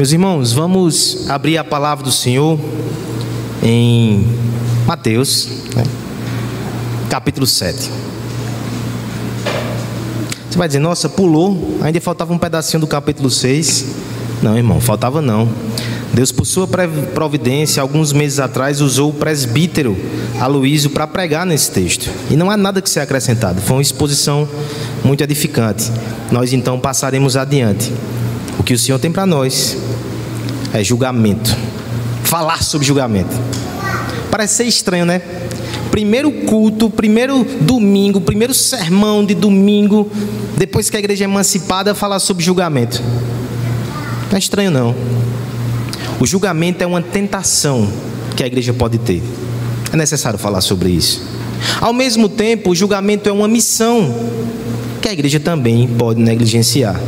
Meus irmãos, vamos abrir a palavra do Senhor em Mateus, né? capítulo 7. Você vai dizer, nossa, pulou, ainda faltava um pedacinho do capítulo 6. Não, irmão, faltava não. Deus, por sua providência, alguns meses atrás, usou o presbítero Aloísio para pregar nesse texto. E não há nada que ser acrescentado. Foi uma exposição muito edificante. Nós então passaremos adiante. O que o Senhor tem para nós é julgamento. Falar sobre julgamento. Parece ser estranho, né? Primeiro culto, primeiro domingo, primeiro sermão de domingo, depois que a igreja é emancipada, falar sobre julgamento. Não é estranho, não. O julgamento é uma tentação que a igreja pode ter. É necessário falar sobre isso. Ao mesmo tempo, o julgamento é uma missão que a igreja também pode negligenciar.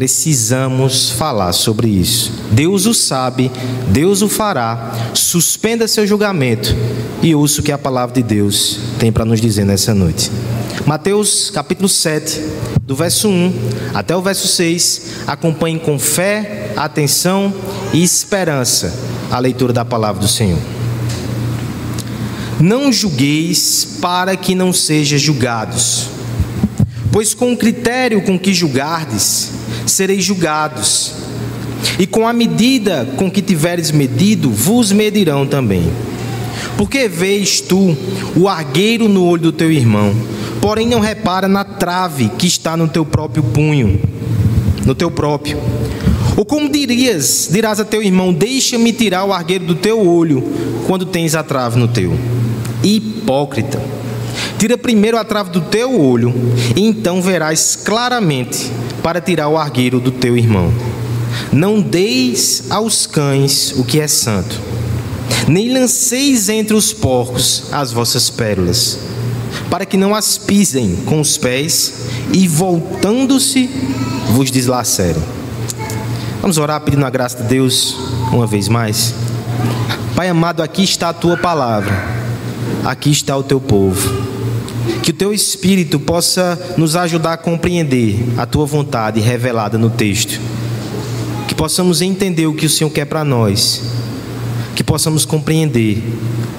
Precisamos falar sobre isso. Deus o sabe, Deus o fará. Suspenda seu julgamento e ouça o que a palavra de Deus tem para nos dizer nessa noite. Mateus capítulo 7, do verso 1 até o verso 6. Acompanhe com fé, atenção e esperança a leitura da palavra do Senhor. Não julgueis para que não sejam julgados, pois com o critério com que julgardes, sereis julgados, e com a medida com que tiveres medido, vos medirão também. Porque vês tu o argueiro no olho do teu irmão, porém não repara na trave que está no teu próprio punho, no teu próprio. Ou como dirias, dirás a teu irmão: Deixa-me tirar o argueiro do teu olho, quando tens a trave no teu. Hipócrita. Tira primeiro a trave do teu olho, e então verás claramente para tirar o argueiro do teu irmão. Não deis aos cães o que é santo, nem lanceis entre os porcos as vossas pérolas, para que não as pisem com os pés e, voltando-se, vos deslacerem. Vamos orar pedindo a graça de Deus uma vez mais. Pai amado, aqui está a tua palavra, aqui está o teu povo. Que o teu Espírito possa nos ajudar a compreender a tua vontade revelada no texto. Que possamos entender o que o Senhor quer para nós. Que possamos compreender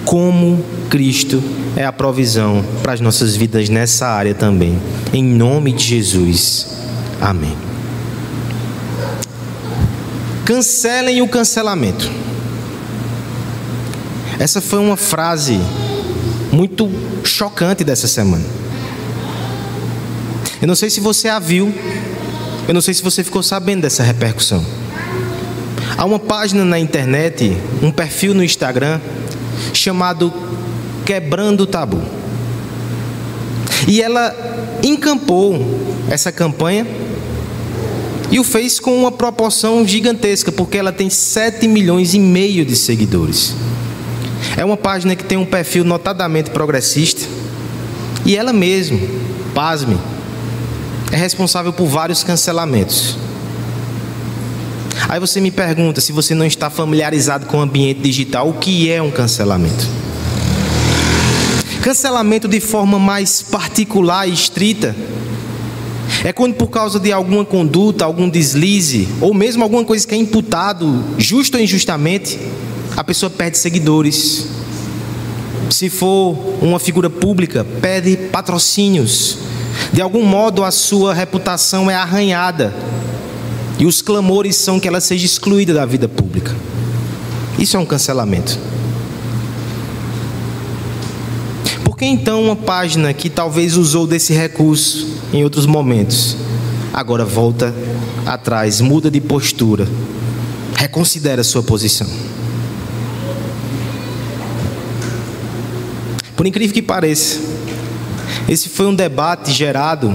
como Cristo é a provisão para as nossas vidas nessa área também. Em nome de Jesus. Amém. Cancelem o cancelamento. Essa foi uma frase muito chocante dessa semana. Eu não sei se você a viu, eu não sei se você ficou sabendo dessa repercussão. Há uma página na internet, um perfil no Instagram, chamado Quebrando o Tabu. E ela encampou essa campanha e o fez com uma proporção gigantesca, porque ela tem 7 milhões e meio de seguidores. É uma página que tem um perfil notadamente progressista. E ela mesma, pasme, é responsável por vários cancelamentos. Aí você me pergunta, se você não está familiarizado com o ambiente digital, o que é um cancelamento? Cancelamento de forma mais particular e estrita é quando por causa de alguma conduta, algum deslize, ou mesmo alguma coisa que é imputado, justo ou injustamente, a pessoa perde seguidores. Se for uma figura pública, perde patrocínios. De algum modo a sua reputação é arranhada. E os clamores são que ela seja excluída da vida pública. Isso é um cancelamento. Por que então uma página que talvez usou desse recurso em outros momentos, agora volta atrás, muda de postura, reconsidera sua posição? Por incrível que pareça, esse foi um debate gerado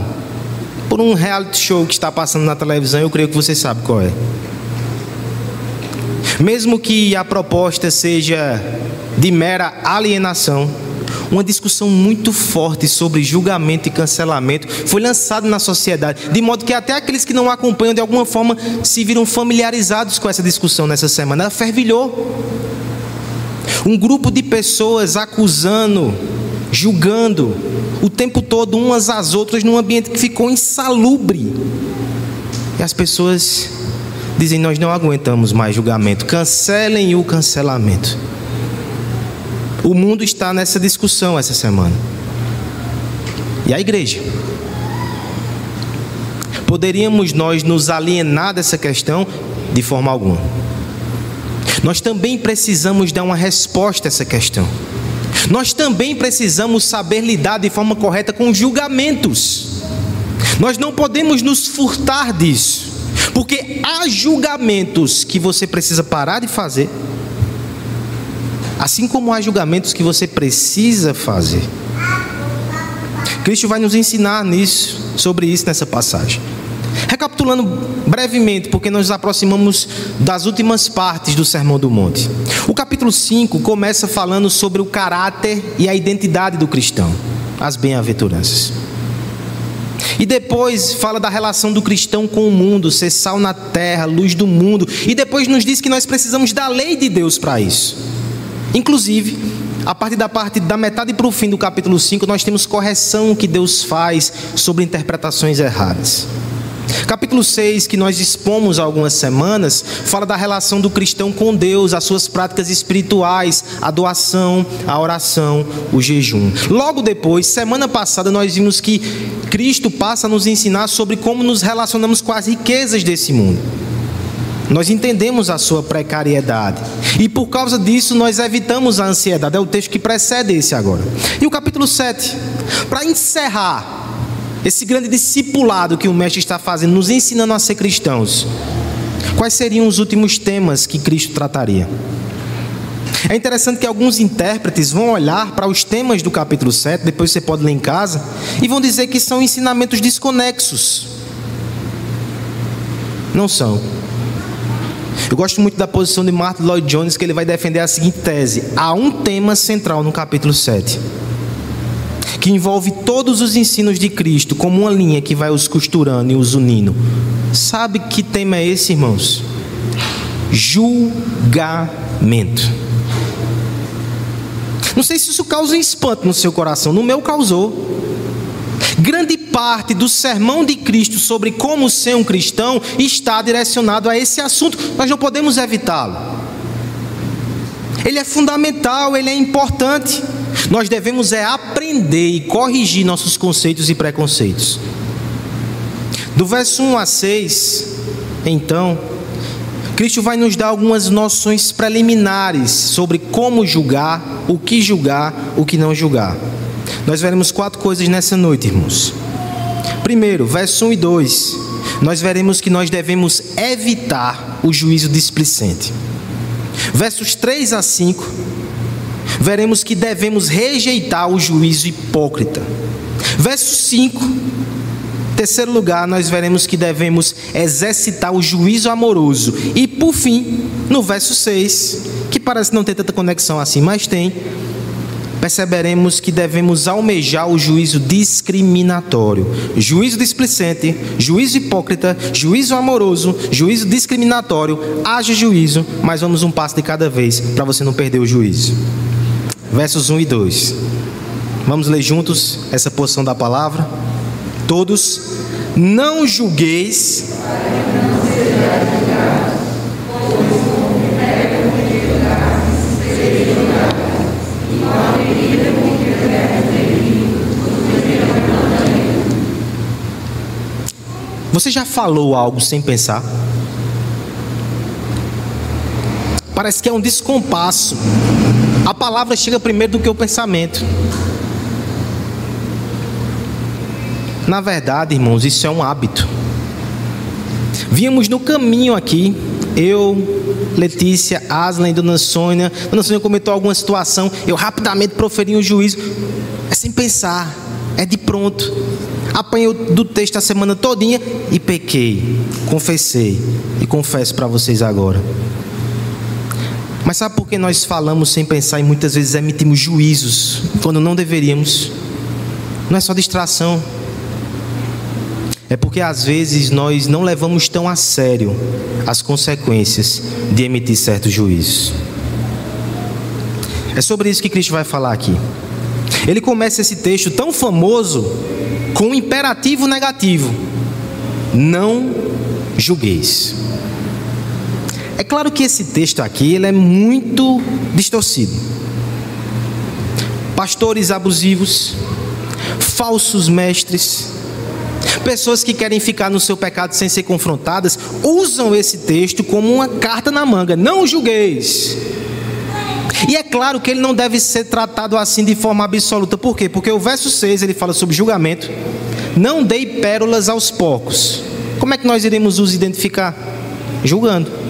por um reality show que está passando na televisão, eu creio que você sabe qual é. Mesmo que a proposta seja de mera alienação, uma discussão muito forte sobre julgamento e cancelamento foi lançada na sociedade, de modo que até aqueles que não acompanham de alguma forma se viram familiarizados com essa discussão nessa semana. Ela fervilhou. Um grupo de pessoas acusando, julgando o tempo todo umas às outras num ambiente que ficou insalubre. E as pessoas dizem: Nós não aguentamos mais julgamento, cancelem o cancelamento. O mundo está nessa discussão essa semana. E a igreja? Poderíamos nós nos alienar dessa questão de forma alguma. Nós também precisamos dar uma resposta a essa questão. Nós também precisamos saber lidar de forma correta com julgamentos. Nós não podemos nos furtar disso, porque há julgamentos que você precisa parar de fazer, assim como há julgamentos que você precisa fazer. Cristo vai nos ensinar nisso, sobre isso nessa passagem. Recapitulando brevemente, porque nós nos aproximamos das últimas partes do Sermão do Monte. O capítulo 5 começa falando sobre o caráter e a identidade do cristão, as bem-aventuranças. E depois fala da relação do cristão com o mundo, ser sal na terra, luz do mundo. E depois nos diz que nós precisamos da lei de Deus para isso. Inclusive, a partir da parte da metade para o fim do capítulo 5, nós temos correção que Deus faz sobre interpretações erradas. Capítulo 6, que nós dispomos há algumas semanas, fala da relação do cristão com Deus, as suas práticas espirituais, a doação, a oração, o jejum. Logo depois, semana passada, nós vimos que Cristo passa a nos ensinar sobre como nos relacionamos com as riquezas desse mundo. Nós entendemos a sua precariedade. E por causa disso, nós evitamos a ansiedade. É o texto que precede esse agora. E o capítulo 7, para encerrar esse grande discipulado que o Mestre está fazendo, nos ensinando a ser cristãos, quais seriam os últimos temas que Cristo trataria? É interessante que alguns intérpretes vão olhar para os temas do capítulo 7, depois você pode ler em casa, e vão dizer que são ensinamentos desconexos. Não são. Eu gosto muito da posição de Martin Lloyd Jones, que ele vai defender a seguinte tese: há um tema central no capítulo 7 que envolve todos os ensinos de Cristo, como uma linha que vai os costurando e os unindo. Sabe que tema é esse, irmãos? Julgamento. Não sei se isso causa espanto no seu coração, no meu causou. Grande parte do sermão de Cristo sobre como ser um cristão está direcionado a esse assunto, nós não podemos evitá-lo. Ele é fundamental, ele é importante. Nós devemos é aprender e corrigir nossos conceitos e preconceitos. Do verso 1 a 6, então, Cristo vai nos dar algumas noções preliminares sobre como julgar, o que julgar, o que não julgar. Nós veremos quatro coisas nessa noite, irmãos. Primeiro, verso 1 e 2, nós veremos que nós devemos evitar o juízo displicente. Versos 3 a 5, veremos que devemos rejeitar o juízo hipócrita. Verso 5, terceiro lugar, nós veremos que devemos exercitar o juízo amoroso. E por fim, no verso 6, que parece não ter tanta conexão assim, mas tem, perceberemos que devemos almejar o juízo discriminatório. Juízo displicente, juízo hipócrita, juízo amoroso, juízo discriminatório. Haja juízo, mas vamos um passo de cada vez para você não perder o juízo versos 1 e 2. Vamos ler juntos essa porção da palavra? Todos, não julgueis. Você já falou algo sem pensar? Parece que é um descompasso. A palavra chega primeiro do que o pensamento. Na verdade, irmãos, isso é um hábito. Vínhamos no caminho aqui, eu, Letícia, Aslan e Dona Sônia. Dona Sônia comentou alguma situação, eu rapidamente proferi um juízo. É sem pensar, é de pronto. Apanhei do texto a semana todinha e pequei, confessei e confesso para vocês agora. Mas sabe por que nós falamos sem pensar e muitas vezes emitimos juízos quando não deveríamos? Não é só distração. É porque às vezes nós não levamos tão a sério as consequências de emitir certos juízos. É sobre isso que Cristo vai falar aqui. Ele começa esse texto tão famoso com um imperativo negativo: Não julgueis. Claro que esse texto aqui ele é muito distorcido. Pastores abusivos, falsos mestres, pessoas que querem ficar no seu pecado sem ser confrontadas, usam esse texto como uma carta na manga. Não julgueis. E é claro que ele não deve ser tratado assim de forma absoluta. Por quê? Porque o verso 6 ele fala sobre julgamento. Não dei pérolas aos porcos. Como é que nós iremos os identificar? Julgando.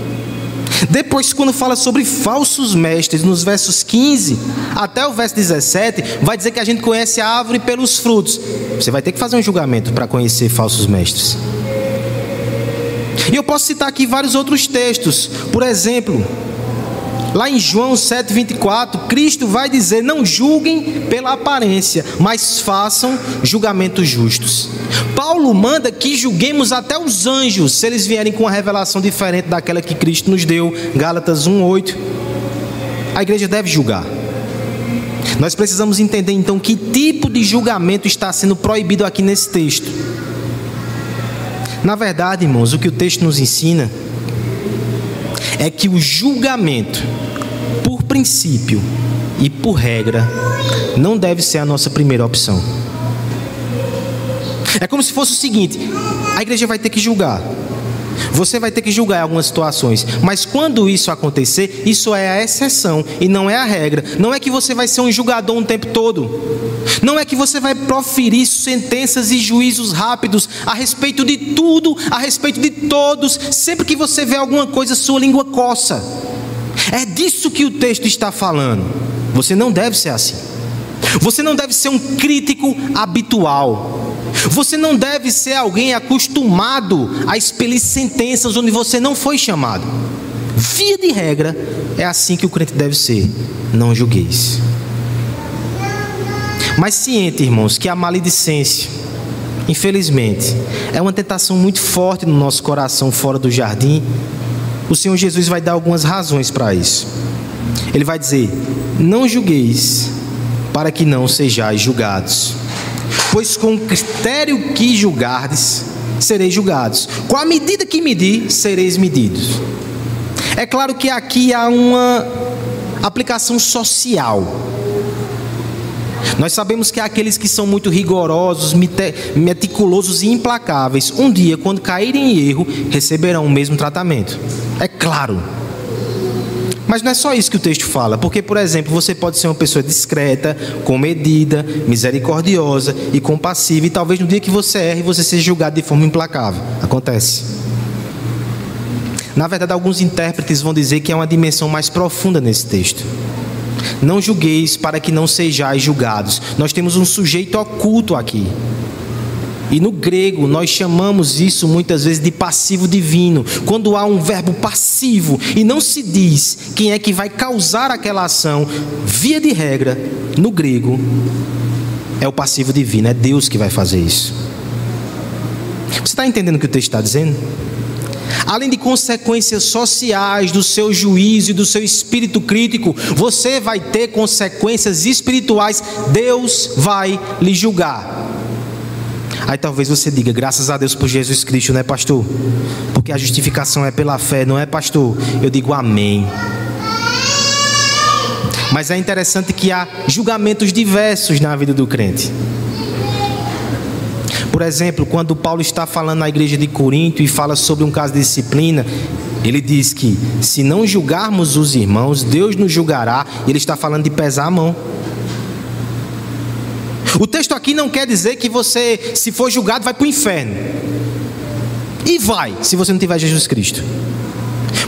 Depois, quando fala sobre falsos mestres, nos versos 15 até o verso 17, vai dizer que a gente conhece a árvore pelos frutos. Você vai ter que fazer um julgamento para conhecer falsos mestres. E eu posso citar aqui vários outros textos. Por exemplo, Lá em João 7,24, Cristo vai dizer: Não julguem pela aparência, mas façam julgamentos justos. Paulo manda que julguemos até os anjos, se eles vierem com uma revelação diferente daquela que Cristo nos deu. Gálatas 1,8. A igreja deve julgar. Nós precisamos entender então que tipo de julgamento está sendo proibido aqui nesse texto. Na verdade, irmãos, o que o texto nos ensina é que o julgamento, por princípio e por regra, não deve ser a nossa primeira opção. É como se fosse o seguinte: a igreja vai ter que julgar. Você vai ter que julgar algumas situações, mas quando isso acontecer, isso é a exceção e não é a regra. Não é que você vai ser um julgador o um tempo todo. Não é que você vai proferir sentenças e juízos rápidos a respeito de tudo, a respeito de todos. Sempre que você vê alguma coisa, sua língua coça. É disso que o texto está falando. Você não deve ser assim. Você não deve ser um crítico habitual. Você não deve ser alguém acostumado a expelir sentenças onde você não foi chamado. Via de regra, é assim que o crente deve ser. Não julgueis. Mas ciente, irmãos, que a maledicência, infelizmente, é uma tentação muito forte no nosso coração fora do jardim. O Senhor Jesus vai dar algumas razões para isso. Ele vai dizer: Não julgueis, para que não sejais julgados pois com o critério que julgardes, sereis julgados. Com a medida que medir, sereis medidos. É claro que aqui há uma aplicação social. Nós sabemos que aqueles que são muito rigorosos, meticulosos e implacáveis, um dia, quando caírem em erro, receberão o mesmo tratamento. É claro. Mas não é só isso que o texto fala, porque, por exemplo, você pode ser uma pessoa discreta, comedida, misericordiosa e compassiva, e talvez no dia que você erre, você seja julgado de forma implacável. Acontece. Na verdade, alguns intérpretes vão dizer que há uma dimensão mais profunda nesse texto. Não julgueis para que não sejais julgados. Nós temos um sujeito oculto aqui. E no grego nós chamamos isso muitas vezes de passivo divino. Quando há um verbo passivo e não se diz quem é que vai causar aquela ação, via de regra, no grego, é o passivo divino, é Deus que vai fazer isso. Você está entendendo o que o texto está dizendo? Além de consequências sociais do seu juízo e do seu espírito crítico, você vai ter consequências espirituais. Deus vai lhe julgar. Aí talvez você diga, graças a Deus por Jesus Cristo, não é pastor? Porque a justificação é pela fé, não é pastor? Eu digo amém. Mas é interessante que há julgamentos diversos na vida do crente. Por exemplo, quando Paulo está falando na igreja de Corinto e fala sobre um caso de disciplina, ele diz que se não julgarmos os irmãos, Deus nos julgará. Ele está falando de pesar a mão. O texto aqui não quer dizer que você, se for julgado, vai para o inferno. E vai, se você não tiver Jesus Cristo.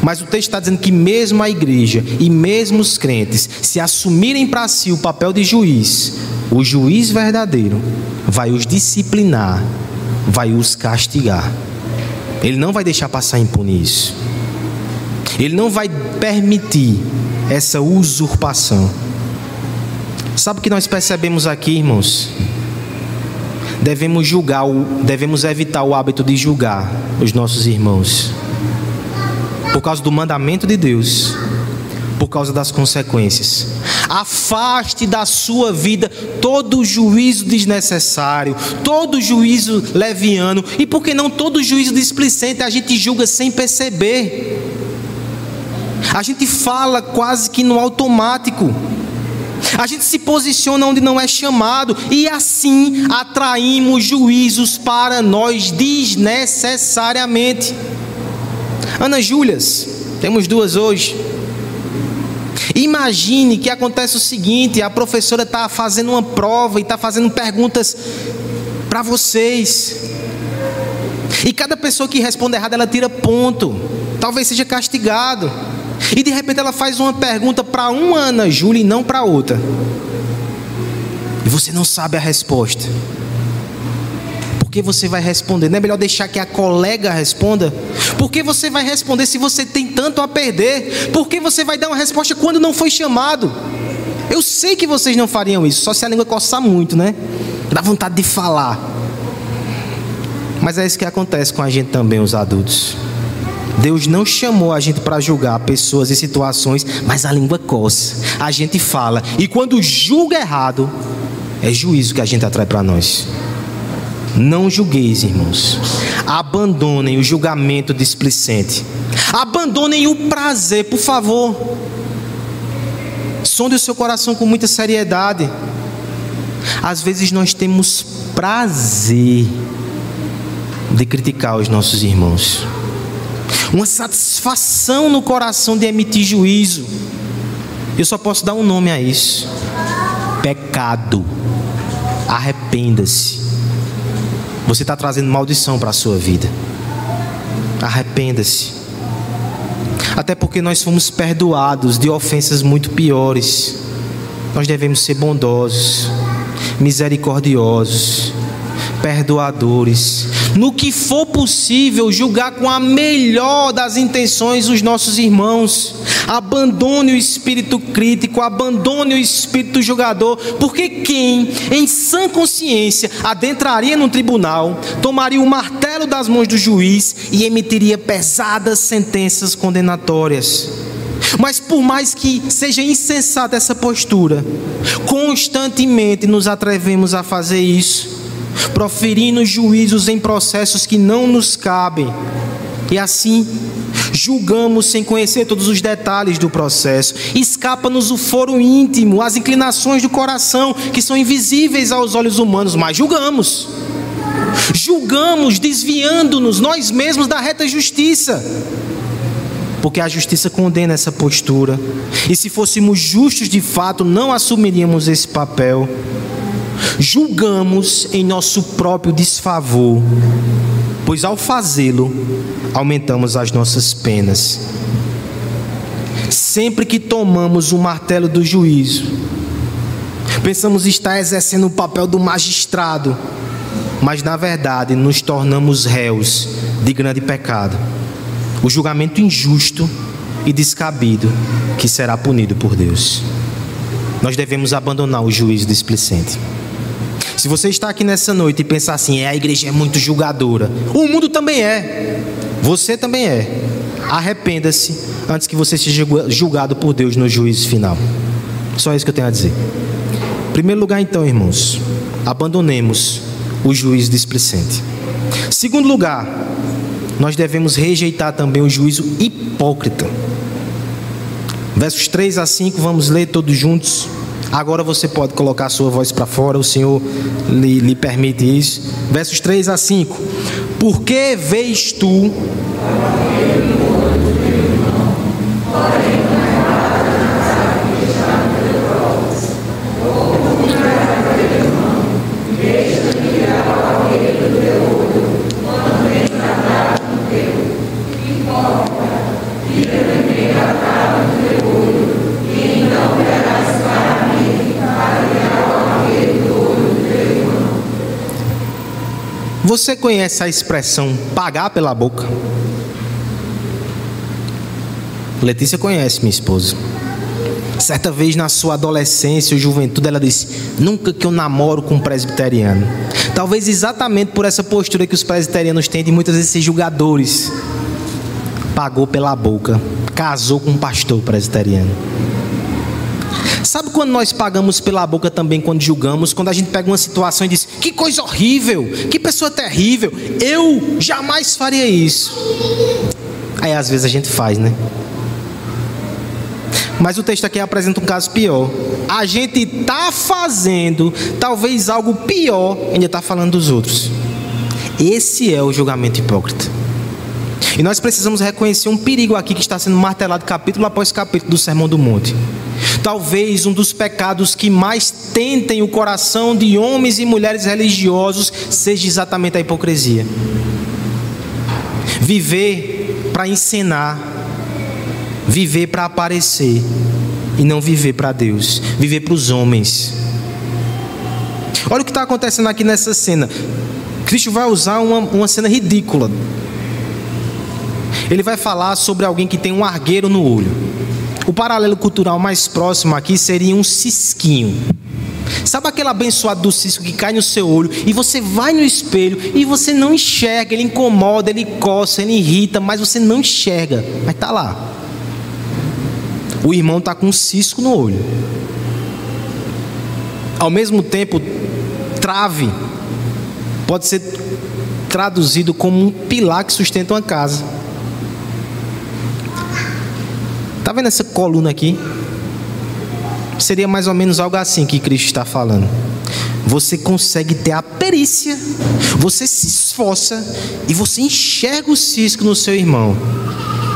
Mas o texto está dizendo que mesmo a igreja e mesmo os crentes, se assumirem para si o papel de juiz, o juiz verdadeiro vai os disciplinar, vai os castigar. Ele não vai deixar passar impune isso. Ele não vai permitir essa usurpação. Sabe o que nós percebemos aqui, irmãos? Devemos julgar, devemos evitar o hábito de julgar os nossos irmãos. Por causa do mandamento de Deus, por causa das consequências. Afaste da sua vida todo juízo desnecessário, todo juízo leviano, e por que não todo juízo displicente a gente julga sem perceber. A gente fala quase que no automático. A gente se posiciona onde não é chamado e assim atraímos juízos para nós desnecessariamente. Ana Júlias, temos duas hoje. Imagine que acontece o seguinte: a professora está fazendo uma prova e está fazendo perguntas para vocês. E cada pessoa que responde errado, ela tira ponto. Talvez seja castigado. E de repente ela faz uma pergunta para uma Ana Júlia e não para outra. E você não sabe a resposta. Por que você vai responder? Não é melhor deixar que a colega responda? Por que você vai responder se você tem tanto a perder? Por que você vai dar uma resposta quando não foi chamado? Eu sei que vocês não fariam isso, só se a língua coçar muito, né? Dá vontade de falar. Mas é isso que acontece com a gente também, os adultos. Deus não chamou a gente para julgar pessoas e situações, mas a língua coça. A gente fala. E quando julga errado, é juízo que a gente atrai para nós. Não julgueis, irmãos. Abandonem o julgamento displicente. Abandonem o prazer, por favor. Sonde o seu coração com muita seriedade. Às vezes nós temos prazer de criticar os nossos irmãos uma satisfação no coração de emitir juízo. Eu só posso dar um nome a isso: pecado. Arrependa-se. Você está trazendo maldição para a sua vida. Arrependa-se. Até porque nós fomos perdoados de ofensas muito piores. Nós devemos ser bondosos, misericordiosos, perdoadores, no que for possível, julgar com a melhor das intenções os nossos irmãos. Abandone o espírito crítico, abandone o espírito julgador, porque quem, em sã consciência, adentraria no tribunal, tomaria o martelo das mãos do juiz e emitiria pesadas sentenças condenatórias. Mas por mais que seja insensata essa postura, constantemente nos atrevemos a fazer isso proferindo juízos em processos que não nos cabem. E assim, julgamos sem conhecer todos os detalhes do processo. Escapa-nos o foro íntimo, as inclinações do coração, que são invisíveis aos olhos humanos, mas julgamos. Julgamos desviando-nos nós mesmos da reta justiça. Porque a justiça condena essa postura. E se fôssemos justos de fato, não assumiríamos esse papel julgamos em nosso próprio desfavor, pois ao fazê-lo, aumentamos as nossas penas. Sempre que tomamos o martelo do juízo, pensamos estar exercendo o papel do magistrado, mas na verdade nos tornamos réus de grande pecado. O julgamento injusto e descabido que será punido por Deus. Nós devemos abandonar o juízo displicente. Se você está aqui nessa noite e pensar assim, é, a igreja é muito julgadora, o mundo também é, você também é. Arrependa-se antes que você seja julgado por Deus no juízo final. Só isso que eu tenho a dizer. Em primeiro lugar, então, irmãos, abandonemos o juízo displicente. Segundo lugar, nós devemos rejeitar também o juízo hipócrita. Versos 3 a 5, vamos ler todos juntos. Agora você pode colocar a sua voz para fora, o Senhor lhe, lhe permite isso. Versos 3 a 5. Por que vês tu? Você conhece a expressão pagar pela boca? Letícia conhece, minha esposa. Certa vez na sua adolescência ou juventude, ela disse: Nunca que eu namoro com um presbiteriano. Talvez exatamente por essa postura que os presbiterianos têm de muitas vezes ser julgadores. Pagou pela boca, casou com um pastor presbiteriano. Sabe quando nós pagamos pela boca também quando julgamos? Quando a gente pega uma situação e diz: Que coisa horrível, que pessoa terrível, eu jamais faria isso. Aí às vezes a gente faz, né? Mas o texto aqui apresenta um caso pior. A gente está fazendo talvez algo pior, ainda está falando dos outros. Esse é o julgamento hipócrita. E nós precisamos reconhecer um perigo aqui que está sendo martelado capítulo após capítulo do Sermão do Monte. Talvez um dos pecados que mais tentem o coração de homens e mulheres religiosos seja exatamente a hipocrisia. Viver para encenar, viver para aparecer e não viver para Deus, viver para os homens. Olha o que está acontecendo aqui nessa cena. Cristo vai usar uma, uma cena ridícula. Ele vai falar sobre alguém que tem um argueiro no olho. O paralelo cultural mais próximo aqui seria um cisquinho. Sabe aquele abençoado do cisco que cai no seu olho e você vai no espelho e você não enxerga, ele incomoda, ele coça, ele irrita, mas você não enxerga, mas está lá. O irmão está com um cisco no olho. Ao mesmo tempo, trave pode ser traduzido como um pilar que sustenta uma casa. Está vendo essa coluna aqui? Seria mais ou menos algo assim que Cristo está falando. Você consegue ter a perícia, você se esforça e você enxerga o cisco no seu irmão.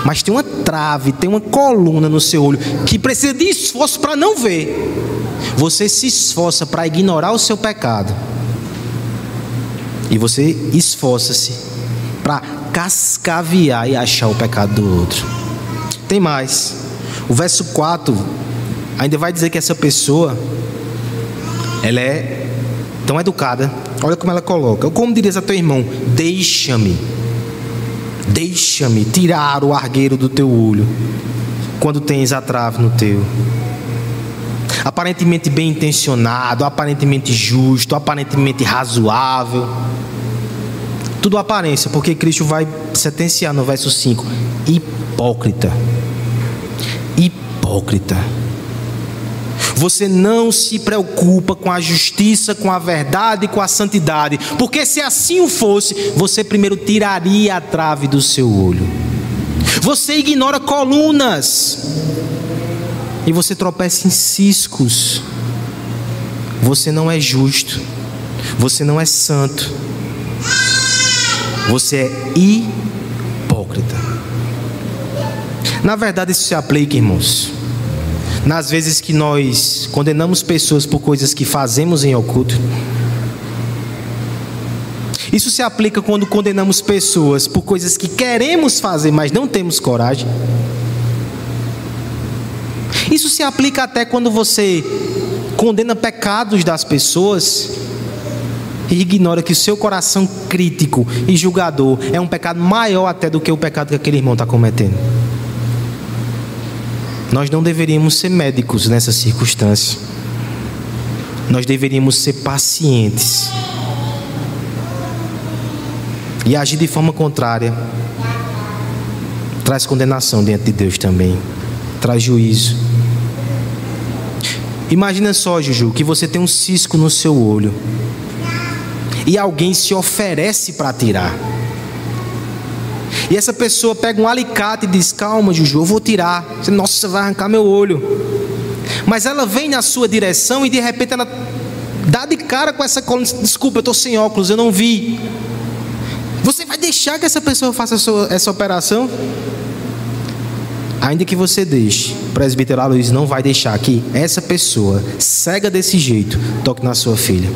Mas tem uma trave, tem uma coluna no seu olho que precisa de esforço para não ver. Você se esforça para ignorar o seu pecado e você esforça-se para cascaviar e achar o pecado do outro. Tem mais. O verso 4 ainda vai dizer que essa pessoa ela é tão educada. Olha como ela coloca. Como dirias a teu irmão: Deixa-me, deixa-me tirar o argueiro do teu olho, quando tens a trave no teu. Aparentemente bem intencionado, aparentemente justo, aparentemente razoável. Tudo aparência, porque Cristo vai sentenciar no verso 5: hipócrita. Hipócrita. Você não se preocupa com a justiça, com a verdade, com a santidade, porque se assim o fosse, você primeiro tiraria a trave do seu olho. Você ignora colunas e você tropeça em ciscos. Você não é justo, você não é santo, você é hipócrita. Na verdade, isso se aplica, irmãos. Nas vezes que nós condenamos pessoas por coisas que fazemos em oculto. Isso se aplica quando condenamos pessoas por coisas que queremos fazer, mas não temos coragem. Isso se aplica até quando você condena pecados das pessoas e ignora que o seu coração crítico e julgador é um pecado maior até do que o pecado que aquele irmão está cometendo. Nós não deveríamos ser médicos nessa circunstância. Nós deveríamos ser pacientes e agir de forma contrária. Traz condenação diante de Deus também, traz juízo. Imagina só, Juju, que você tem um cisco no seu olho e alguém se oferece para tirar. E essa pessoa pega um alicate e diz: Calma, Juju, eu vou tirar. Nossa, você vai arrancar meu olho. Mas ela vem na sua direção e de repente ela dá de cara com essa coluna. Desculpa, eu estou sem óculos, eu não vi. Você vai deixar que essa pessoa faça essa operação? Ainda que você deixe, o presbítero Luiz não vai deixar que essa pessoa, cega desse jeito, toque na sua filha.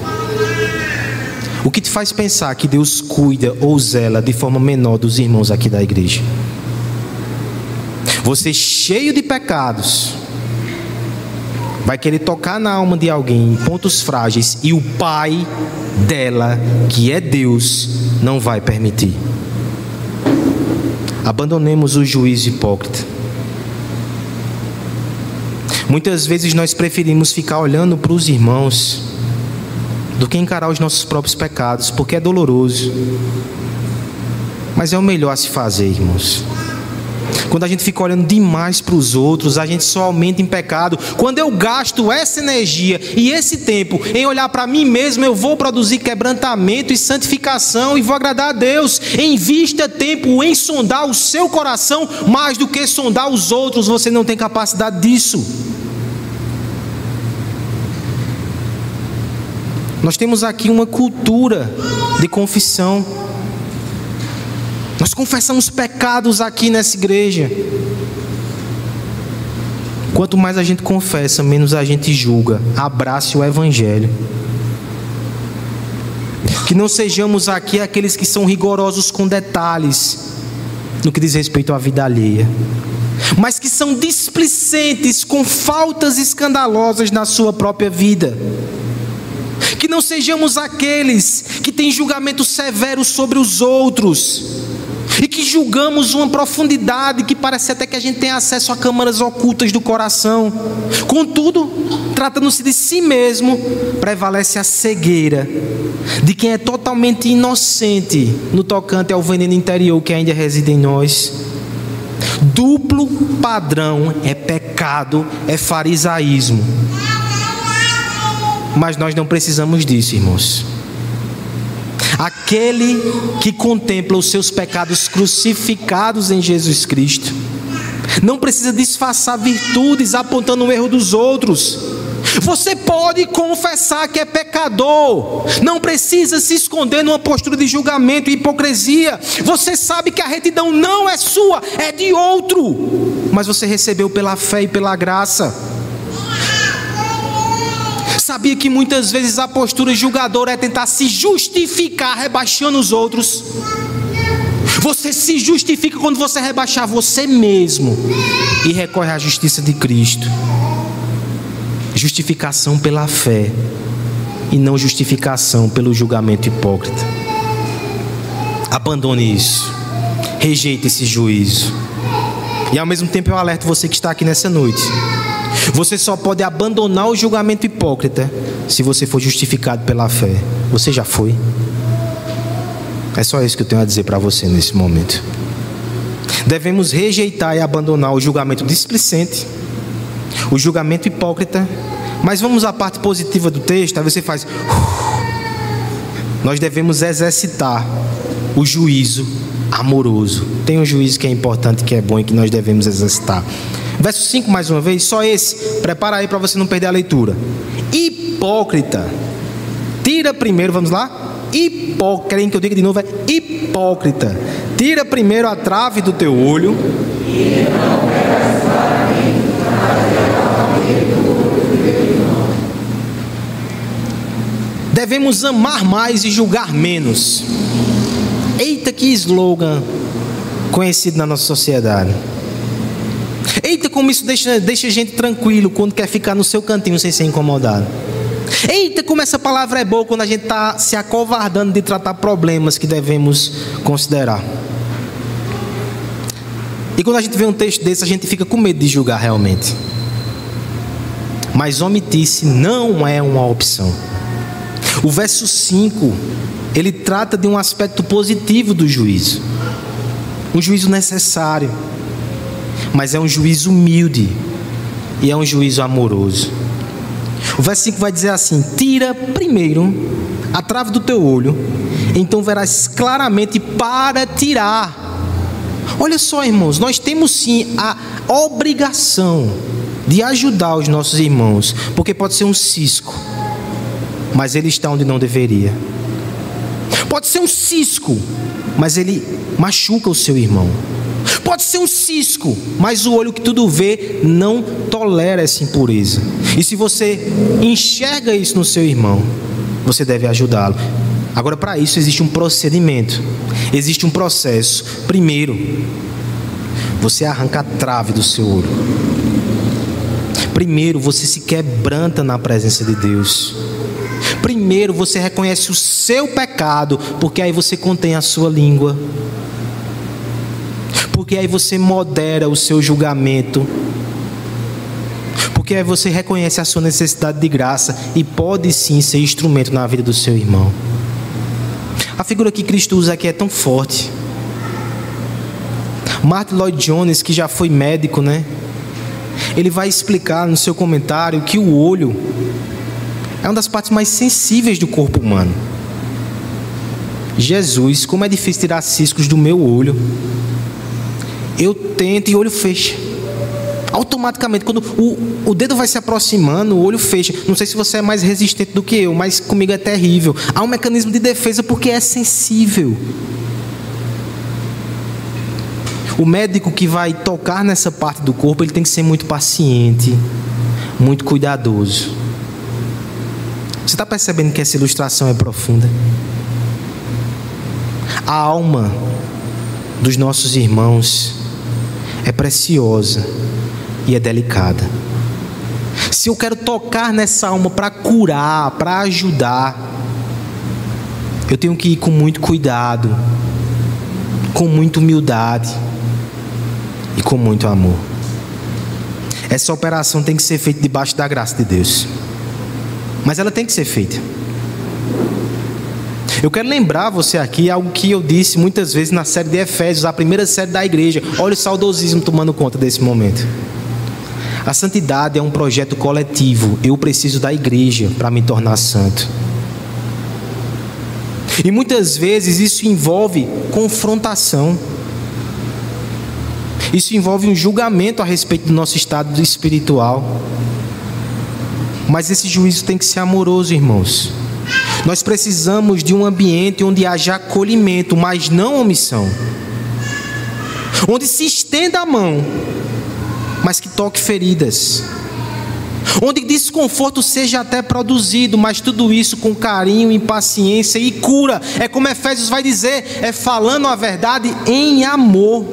O que te faz pensar que Deus cuida ou zela de forma menor dos irmãos aqui da igreja? Você cheio de pecados, vai querer tocar na alma de alguém em pontos frágeis e o pai dela, que é Deus, não vai permitir. Abandonemos o juízo hipócrita. Muitas vezes nós preferimos ficar olhando para os irmãos do que encarar os nossos próprios pecados, porque é doloroso. Mas é o melhor a se fazer, irmãos. Quando a gente fica olhando demais para os outros, a gente só aumenta em pecado. Quando eu gasto essa energia e esse tempo em olhar para mim mesmo, eu vou produzir quebrantamento e santificação e vou agradar a Deus. Invista tempo em sondar o seu coração mais do que sondar os outros. Você não tem capacidade disso. Nós temos aqui uma cultura de confissão. Nós confessamos pecados aqui nessa igreja. Quanto mais a gente confessa, menos a gente julga. Abrace o Evangelho. Que não sejamos aqui aqueles que são rigorosos com detalhes no que diz respeito à vida alheia, mas que são displicentes com faltas escandalosas na sua própria vida. Que não sejamos aqueles que têm julgamento severo sobre os outros e que julgamos uma profundidade que parece até que a gente tem acesso a câmaras ocultas do coração. Contudo, tratando-se de si mesmo, prevalece a cegueira de quem é totalmente inocente no tocante ao veneno interior que ainda reside em nós. Duplo padrão é pecado, é farisaísmo. Mas nós não precisamos disso, irmãos. Aquele que contempla os seus pecados crucificados em Jesus Cristo, não precisa disfarçar virtudes apontando o erro dos outros. Você pode confessar que é pecador, não precisa se esconder numa postura de julgamento e hipocrisia. Você sabe que a retidão não é sua, é de outro, mas você recebeu pela fé e pela graça. Sabia que muitas vezes a postura julgadora é tentar se justificar rebaixando os outros? Você se justifica quando você rebaixar você mesmo e recorre à justiça de Cristo. Justificação pela fé e não justificação pelo julgamento hipócrita. Abandone isso. Rejeite esse juízo. E ao mesmo tempo eu alerto você que está aqui nessa noite você só pode abandonar o julgamento hipócrita se você for justificado pela fé. Você já foi? É só isso que eu tenho a dizer para você nesse momento. Devemos rejeitar e abandonar o julgamento displicente, o julgamento hipócrita. Mas vamos à parte positiva do texto. Aí você faz. Nós devemos exercitar o juízo amoroso. Tem um juízo que é importante, que é bom e que nós devemos exercitar. Verso 5 mais uma vez, só esse. Prepara aí para você não perder a leitura. Hipócrita. Tira primeiro, vamos lá? Hipócrita. Querem que eu diga de novo? É hipócrita. Tira primeiro a trave do teu olho. Devemos amar mais e julgar menos. Eita, que slogan conhecido na nossa sociedade. Eita, como isso deixa, deixa a gente tranquilo quando quer ficar no seu cantinho sem ser incomodado. Eita, como essa palavra é boa quando a gente está se acovardando de tratar problemas que devemos considerar. E quando a gente vê um texto desse, a gente fica com medo de julgar realmente. Mas omitir-se não é uma opção. O verso 5, ele trata de um aspecto positivo do juízo. Um juízo necessário mas é um juízo humilde e é um juízo amoroso. O 5 vai dizer assim: Tira primeiro a trave do teu olho, então verás claramente para tirar. Olha só, irmãos, nós temos sim a obrigação de ajudar os nossos irmãos, porque pode ser um cisco, mas ele está onde não deveria. Pode ser um cisco, mas ele machuca o seu irmão. Pode ser um cisco, mas o olho que tudo vê não tolera essa impureza. E se você enxerga isso no seu irmão, você deve ajudá-lo. Agora, para isso existe um procedimento, existe um processo. Primeiro, você arranca a trave do seu olho. Primeiro, você se quebranta na presença de Deus. Primeiro, você reconhece o seu pecado, porque aí você contém a sua língua porque aí você modera o seu julgamento, porque aí você reconhece a sua necessidade de graça e pode sim ser instrumento na vida do seu irmão. A figura que Cristo usa aqui é tão forte. Martin Lloyd Jones, que já foi médico, né? Ele vai explicar no seu comentário que o olho é uma das partes mais sensíveis do corpo humano. Jesus, como é difícil tirar ciscos do meu olho. Eu tento e o olho fecha. Automaticamente, quando o, o dedo vai se aproximando, o olho fecha. Não sei se você é mais resistente do que eu, mas comigo é terrível. Há um mecanismo de defesa porque é sensível. O médico que vai tocar nessa parte do corpo, ele tem que ser muito paciente, muito cuidadoso. Você está percebendo que essa ilustração é profunda? A alma dos nossos irmãos é preciosa e é delicada. Se eu quero tocar nessa alma para curar, para ajudar, eu tenho que ir com muito cuidado, com muita humildade e com muito amor. Essa operação tem que ser feita debaixo da graça de Deus. Mas ela tem que ser feita. Eu quero lembrar você aqui algo que eu disse muitas vezes na série de Efésios, a primeira série da igreja. Olha o saudosismo tomando conta desse momento. A santidade é um projeto coletivo. Eu preciso da igreja para me tornar santo. E muitas vezes isso envolve confrontação. Isso envolve um julgamento a respeito do nosso estado espiritual. Mas esse juízo tem que ser amoroso, irmãos. Nós precisamos de um ambiente onde haja acolhimento, mas não omissão. Onde se estenda a mão, mas que toque feridas. Onde desconforto seja até produzido, mas tudo isso com carinho, impaciência e cura. É como Efésios vai dizer: é falando a verdade em amor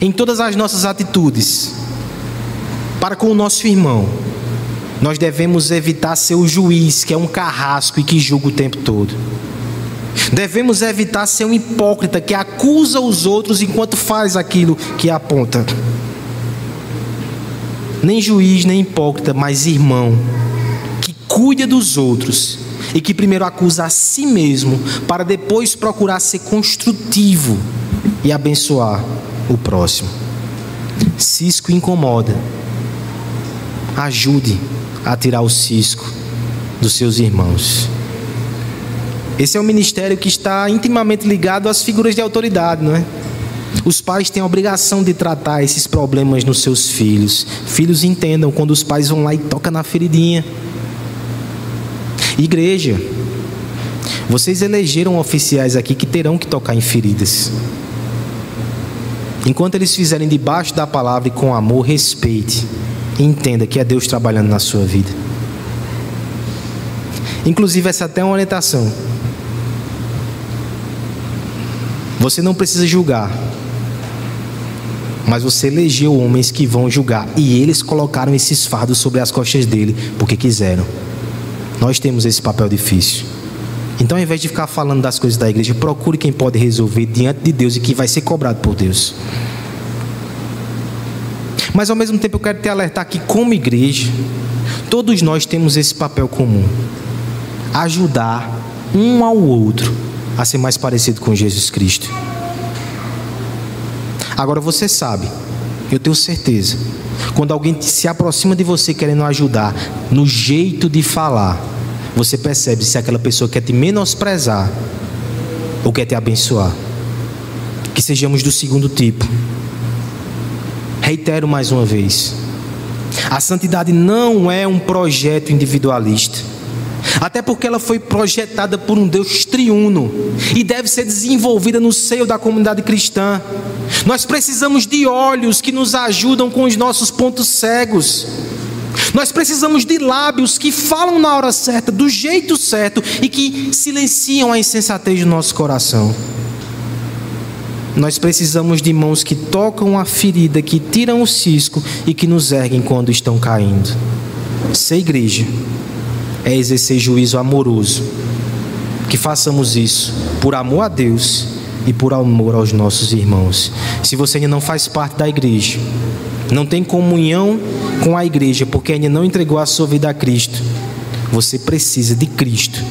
em todas as nossas atitudes para com o nosso irmão, nós devemos evitar ser o juiz, que é um carrasco e que julga o tempo todo. Devemos evitar ser um hipócrita que acusa os outros enquanto faz aquilo que aponta. Nem juiz, nem hipócrita, mas irmão, que cuida dos outros e que primeiro acusa a si mesmo, para depois procurar ser construtivo e abençoar o próximo. Cisco incomoda. Ajude a tirar o cisco dos seus irmãos. Esse é um ministério que está intimamente ligado às figuras de autoridade, não é? Os pais têm a obrigação de tratar esses problemas nos seus filhos. Filhos entendam quando os pais vão lá e tocam na feridinha. Igreja, vocês elegeram oficiais aqui que terão que tocar em feridas. Enquanto eles fizerem debaixo da palavra e com amor, respeite. E entenda que é Deus trabalhando na sua vida. Inclusive, essa é até uma orientação. Você não precisa julgar. Mas você elegeu homens que vão julgar. E eles colocaram esses fardos sobre as costas dele, porque quiseram. Nós temos esse papel difícil. Então, ao invés de ficar falando das coisas da igreja, procure quem pode resolver diante de Deus e que vai ser cobrado por Deus. Mas ao mesmo tempo eu quero te alertar que, como igreja, todos nós temos esse papel comum: ajudar um ao outro a ser mais parecido com Jesus Cristo. Agora você sabe, eu tenho certeza, quando alguém se aproxima de você querendo ajudar, no jeito de falar, você percebe se aquela pessoa quer te menosprezar ou quer te abençoar. Que sejamos do segundo tipo. Reitero mais uma vez: a santidade não é um projeto individualista. Até porque ela foi projetada por um Deus triuno e deve ser desenvolvida no seio da comunidade cristã. Nós precisamos de olhos que nos ajudam com os nossos pontos cegos. Nós precisamos de lábios que falam na hora certa, do jeito certo e que silenciam a insensatez do nosso coração. Nós precisamos de mãos que tocam a ferida, que tiram o cisco e que nos erguem quando estão caindo. Ser igreja é exercer juízo amoroso. Que façamos isso por amor a Deus e por amor aos nossos irmãos. Se você ainda não faz parte da igreja, não tem comunhão com a igreja porque ainda não entregou a sua vida a Cristo, você precisa de Cristo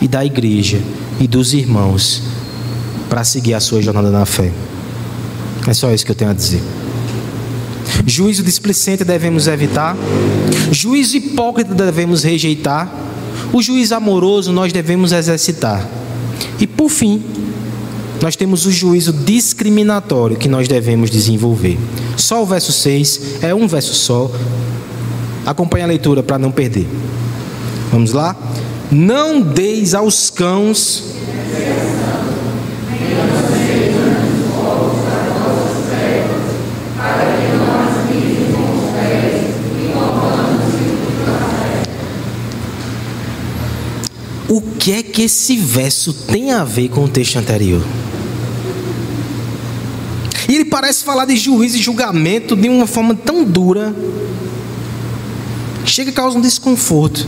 e da igreja e dos irmãos para seguir a sua jornada na fé. É só isso que eu tenho a dizer. Juízo displicente devemos evitar. Juízo hipócrita devemos rejeitar. O juízo amoroso nós devemos exercitar. E por fim, nós temos o juízo discriminatório que nós devemos desenvolver. Só o verso 6 é um verso só. Acompanhe a leitura para não perder. Vamos lá? Não deis aos cãos O que é que esse verso tem a ver com o texto anterior? E ele parece falar de juízo e julgamento de uma forma tão dura, chega a causar um desconforto.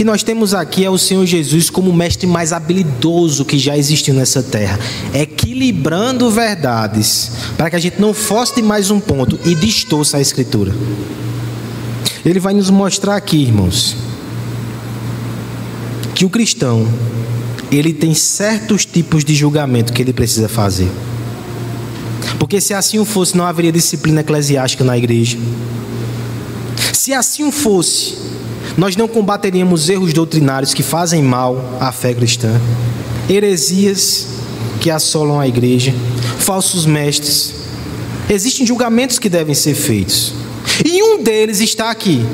O que nós temos aqui é o Senhor Jesus como o mestre mais habilidoso que já existiu nessa terra, equilibrando verdades, para que a gente não fosse mais um ponto e distorça a Escritura. Ele vai nos mostrar aqui, irmãos, que o cristão ele tem certos tipos de julgamento que ele precisa fazer. Porque se assim fosse, não haveria disciplina eclesiástica na igreja. Se assim fosse, nós não combateríamos erros doutrinários que fazem mal à fé cristã, heresias que assolam a igreja, falsos mestres. Existem julgamentos que devem ser feitos. E um deles está aqui: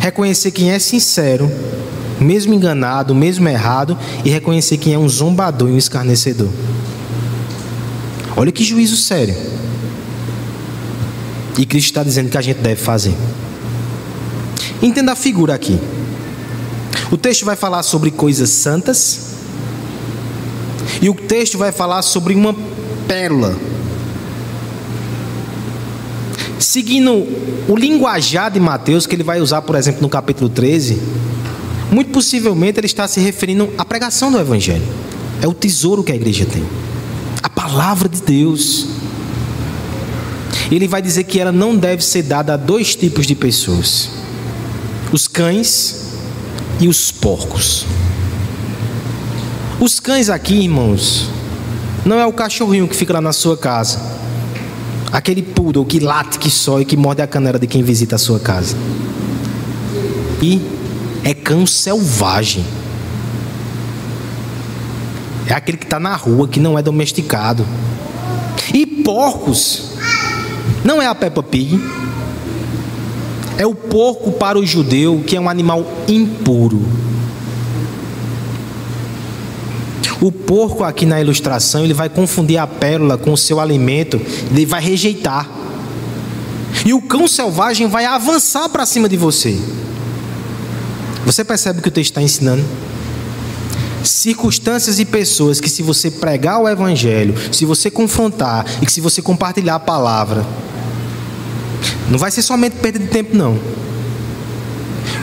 reconhecer quem é sincero mesmo enganado, mesmo errado, e reconhecer quem é um zombador e um escarnecedor. Olha que juízo sério. E Cristo está dizendo que a gente deve fazer. Entenda a figura aqui. O texto vai falar sobre coisas santas. E o texto vai falar sobre uma pérola. Seguindo o linguajar de Mateus, que ele vai usar, por exemplo, no capítulo 13, muito possivelmente ele está se referindo à pregação do Evangelho. É o tesouro que a igreja tem. A palavra de Deus. Ele vai dizer que ela não deve ser dada a dois tipos de pessoas: os cães e os porcos. Os cães aqui, irmãos, não é o cachorrinho que fica lá na sua casa. Aquele poodle que late, que só e que morde a canela de quem visita a sua casa. E é cão selvagem. É aquele que está na rua, que não é domesticado. E porcos, não é a Peppa Pig. É o porco para o judeu, que é um animal impuro. O porco aqui na ilustração, ele vai confundir a pérola com o seu alimento, ele vai rejeitar. E o cão selvagem vai avançar para cima de você. Você percebe o que o texto está ensinando? Circunstâncias e pessoas que, se você pregar o Evangelho, se você confrontar e que se você compartilhar a palavra, não vai ser somente perda de tempo, não.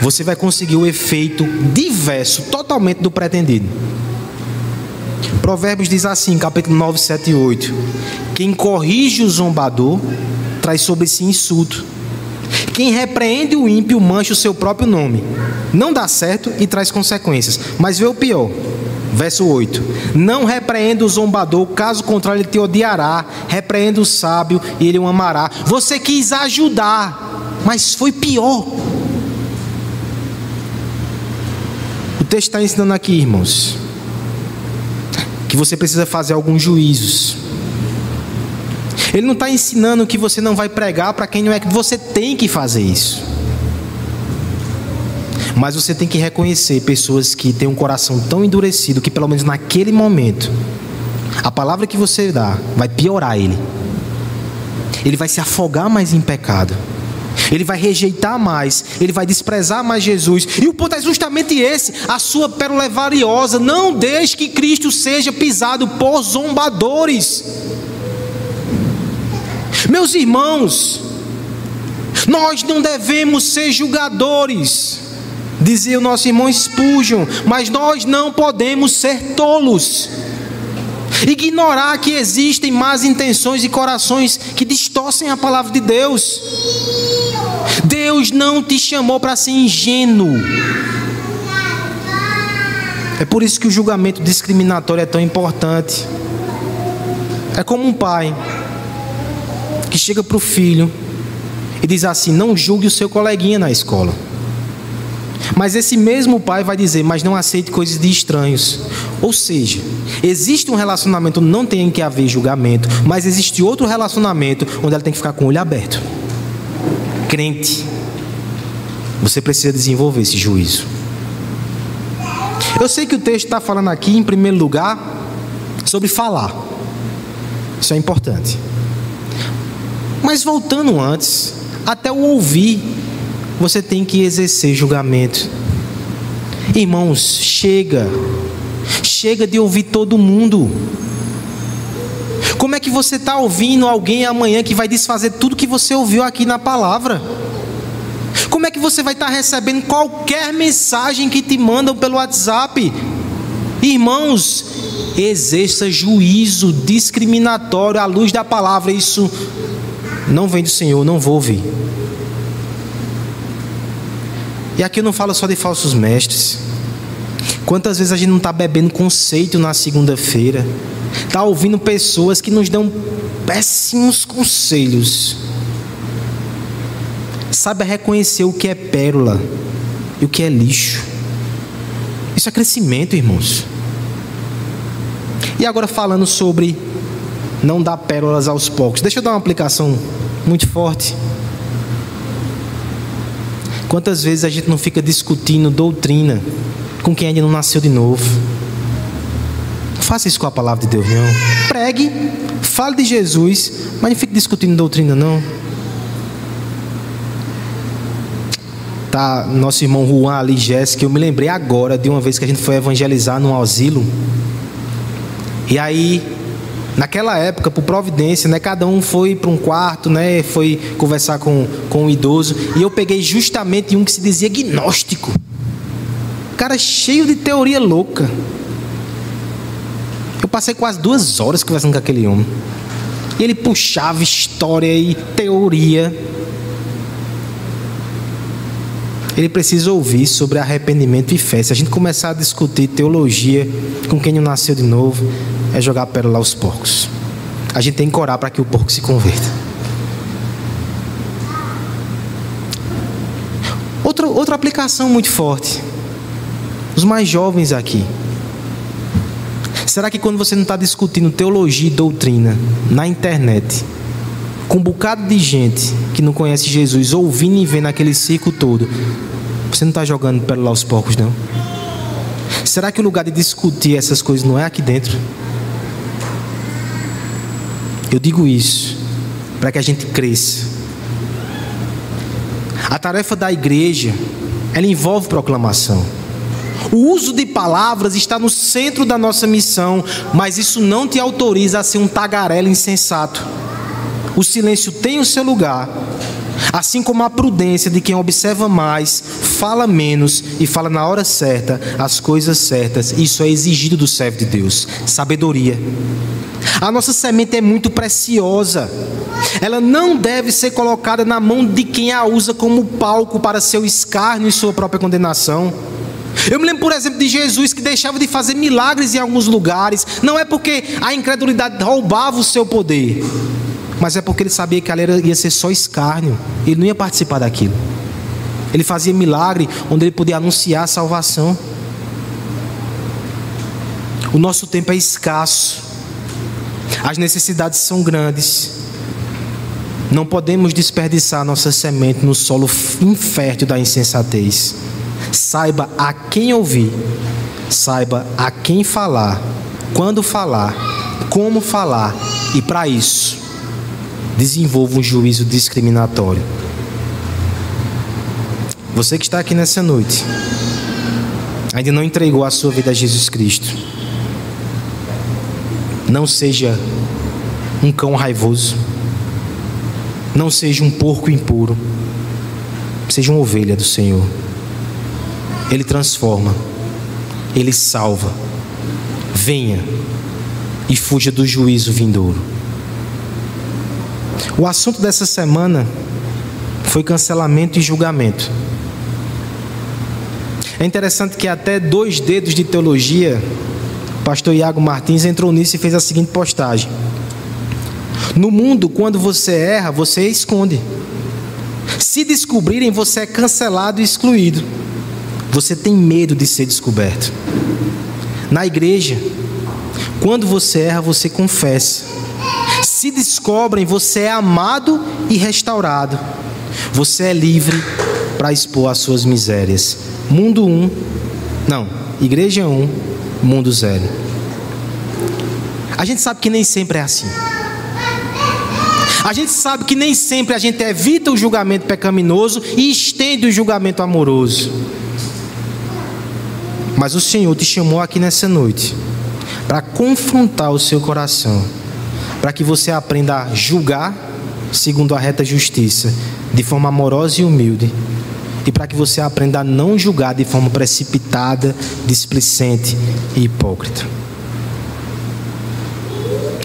Você vai conseguir o efeito diverso, totalmente do pretendido. Provérbios diz assim, capítulo 9, 7 e 8: Quem corrige o zombador traz sobre si insulto quem repreende o ímpio mancha o seu próprio nome. Não dá certo e traz consequências. Mas vê o pior. Verso 8: Não repreenda o zombador, caso contrário, ele te odiará. Repreenda o sábio e ele o amará. Você quis ajudar, mas foi pior. O texto está ensinando aqui, irmãos, que você precisa fazer alguns juízos ele não está ensinando que você não vai pregar para quem não é que você tem que fazer isso. Mas você tem que reconhecer pessoas que têm um coração tão endurecido que, pelo menos naquele momento, a palavra que você dá vai piorar ele. Ele vai se afogar mais em pecado. Ele vai rejeitar mais, ele vai desprezar mais Jesus. E o ponto é justamente esse: a sua pérola é valiosa. Não deixe que Cristo seja pisado por zombadores. Meus irmãos, nós não devemos ser julgadores, dizia o nosso irmão Spurgeon, mas nós não podemos ser tolos. Ignorar que existem más intenções e corações que distorcem a palavra de Deus. Deus não te chamou para ser ingênuo. É por isso que o julgamento discriminatório é tão importante. É como um pai que chega para o filho e diz assim: não julgue o seu coleguinha na escola. Mas esse mesmo pai vai dizer: mas não aceite coisas de estranhos. Ou seja, existe um relacionamento, não tem que haver julgamento, mas existe outro relacionamento onde ela tem que ficar com o olho aberto. Crente, você precisa desenvolver esse juízo. Eu sei que o texto está falando aqui, em primeiro lugar, sobre falar. Isso é importante. Mas voltando antes, até o ouvir, você tem que exercer julgamento. Irmãos, chega. Chega de ouvir todo mundo. Como é que você está ouvindo alguém amanhã que vai desfazer tudo que você ouviu aqui na palavra? Como é que você vai estar tá recebendo qualquer mensagem que te mandam pelo WhatsApp? Irmãos, exerça juízo discriminatório à luz da palavra. Isso não vem do Senhor, não vou ouvir. E aqui eu não falo só de falsos mestres. Quantas vezes a gente não está bebendo conceito na segunda-feira? Está ouvindo pessoas que nos dão péssimos conselhos. Sabe reconhecer o que é pérola e o que é lixo. Isso é crescimento, irmãos. E agora falando sobre não dar pérolas aos poucos. Deixa eu dar uma aplicação muito forte. Quantas vezes a gente não fica discutindo doutrina com quem ainda não nasceu de novo? Não faça isso com a palavra de Deus, não. Pregue, fale de Jesus, mas não fique discutindo doutrina, não. Tá, nosso irmão Juan ali, Jéssica, eu me lembrei agora de uma vez que a gente foi evangelizar num asilo. E aí Naquela época, por providência, né, cada um foi para um quarto, né, foi conversar com, com um idoso. E eu peguei justamente um que se dizia gnóstico. Cara cheio de teoria louca. Eu passei quase duas horas conversando com aquele homem. E ele puxava história e teoria. Ele precisa ouvir sobre arrependimento e fé. Se a gente começar a discutir teologia com quem não nasceu de novo, é jogar pérola aos porcos. A gente tem que orar para que o porco se converta. Outra, outra aplicação muito forte. Os mais jovens aqui. Será que quando você não está discutindo teologia e doutrina na internet, com um bocado de gente que não conhece Jesus, ouvindo e vendo aquele circo todo, você não está jogando pérola aos porcos, não? Será que o lugar de discutir essas coisas não é aqui dentro? Eu digo isso para que a gente cresça. A tarefa da igreja, ela envolve proclamação. O uso de palavras está no centro da nossa missão, mas isso não te autoriza a ser um tagarela insensato. O silêncio tem o seu lugar, assim como a prudência de quem observa mais, fala menos e fala na hora certa as coisas certas. Isso é exigido do servo de Deus. Sabedoria. A nossa semente é muito preciosa. Ela não deve ser colocada na mão de quem a usa como palco para seu escárnio e sua própria condenação. Eu me lembro, por exemplo, de Jesus que deixava de fazer milagres em alguns lugares. Não é porque a incredulidade roubava o seu poder, mas é porque ele sabia que ali ia ser só escárnio. Ele não ia participar daquilo. Ele fazia milagre onde ele podia anunciar a salvação. O nosso tempo é escasso. As necessidades são grandes. Não podemos desperdiçar nossa semente no solo infértil da insensatez. Saiba a quem ouvir, saiba a quem falar, quando falar, como falar, e para isso, desenvolva um juízo discriminatório. Você que está aqui nessa noite, ainda não entregou a sua vida a Jesus Cristo não seja um cão raivoso. Não seja um porco impuro. Seja uma ovelha do Senhor. Ele transforma. Ele salva. Venha e fuja do juízo vindouro. O assunto dessa semana foi cancelamento e julgamento. É interessante que até dois dedos de teologia, o pastor Iago Martins entrou nisso e fez a seguinte postagem: No mundo, quando você erra, você esconde. Se descobrirem, você é cancelado e excluído. Você tem medo de ser descoberto. Na igreja, quando você erra, você confessa. Se descobrem, você é amado e restaurado. Você é livre para expor as suas misérias. Mundo 1, um, não, igreja 1, um, mundo 0. A gente sabe que nem sempre é assim. A gente sabe que nem sempre a gente evita o julgamento pecaminoso e estende o julgamento amoroso. Mas o Senhor te chamou aqui nessa noite para confrontar o seu coração, para que você aprenda a julgar segundo a reta justiça, de forma amorosa e humilde, e para que você aprenda a não julgar de forma precipitada, displicente e hipócrita.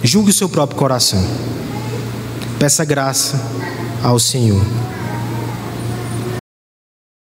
Julgue o seu próprio coração. Peça graça ao Senhor.